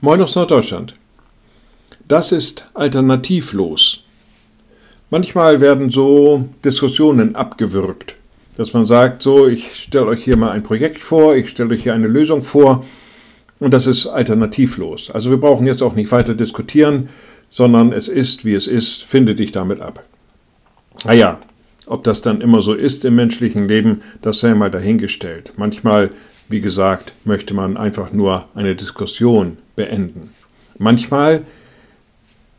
Moin aus Norddeutschland. Das ist alternativlos. Manchmal werden so Diskussionen abgewürgt, dass man sagt, so, ich stelle euch hier mal ein Projekt vor, ich stelle euch hier eine Lösung vor und das ist alternativlos. Also wir brauchen jetzt auch nicht weiter diskutieren, sondern es ist, wie es ist, finde dich damit ab. Naja, ob das dann immer so ist im menschlichen Leben, das sei mal dahingestellt. Manchmal, wie gesagt, möchte man einfach nur eine Diskussion beenden. Manchmal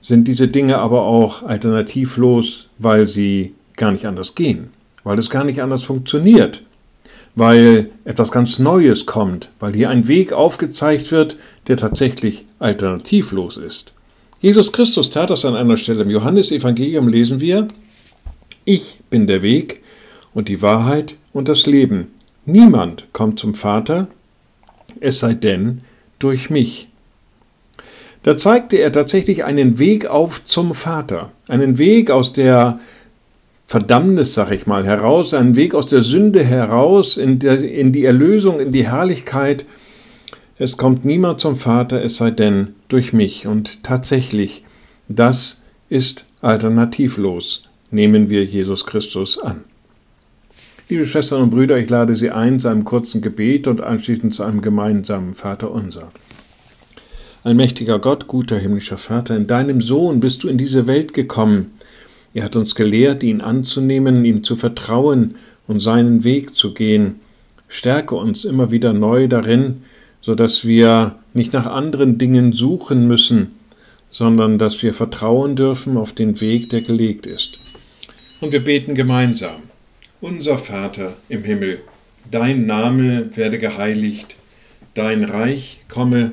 sind diese Dinge aber auch alternativlos, weil sie gar nicht anders gehen, weil es gar nicht anders funktioniert, weil etwas ganz Neues kommt, weil hier ein Weg aufgezeigt wird, der tatsächlich alternativlos ist. Jesus Christus tat das an einer Stelle. Im Johannesevangelium lesen wir, ich bin der Weg und die Wahrheit und das Leben. Niemand kommt zum Vater, es sei denn durch mich. Da zeigte er tatsächlich einen Weg auf zum Vater, einen Weg aus der Verdammnis, sag ich mal, heraus, einen Weg aus der Sünde heraus in, der, in die Erlösung, in die Herrlichkeit. Es kommt niemand zum Vater, es sei denn durch mich. Und tatsächlich, das ist alternativlos. Nehmen wir Jesus Christus an. Liebe Schwestern und Brüder, ich lade Sie ein zu einem kurzen Gebet und anschließend zu einem gemeinsamen Vater unser. Allmächtiger Gott, guter himmlischer Vater, in deinem Sohn bist du in diese Welt gekommen. Er hat uns gelehrt, ihn anzunehmen, ihm zu vertrauen und seinen Weg zu gehen. Stärke uns immer wieder neu darin, so dass wir nicht nach anderen Dingen suchen müssen, sondern dass wir vertrauen dürfen auf den Weg, der gelegt ist. Und wir beten gemeinsam. Unser Vater im Himmel, dein Name werde geheiligt, dein Reich komme,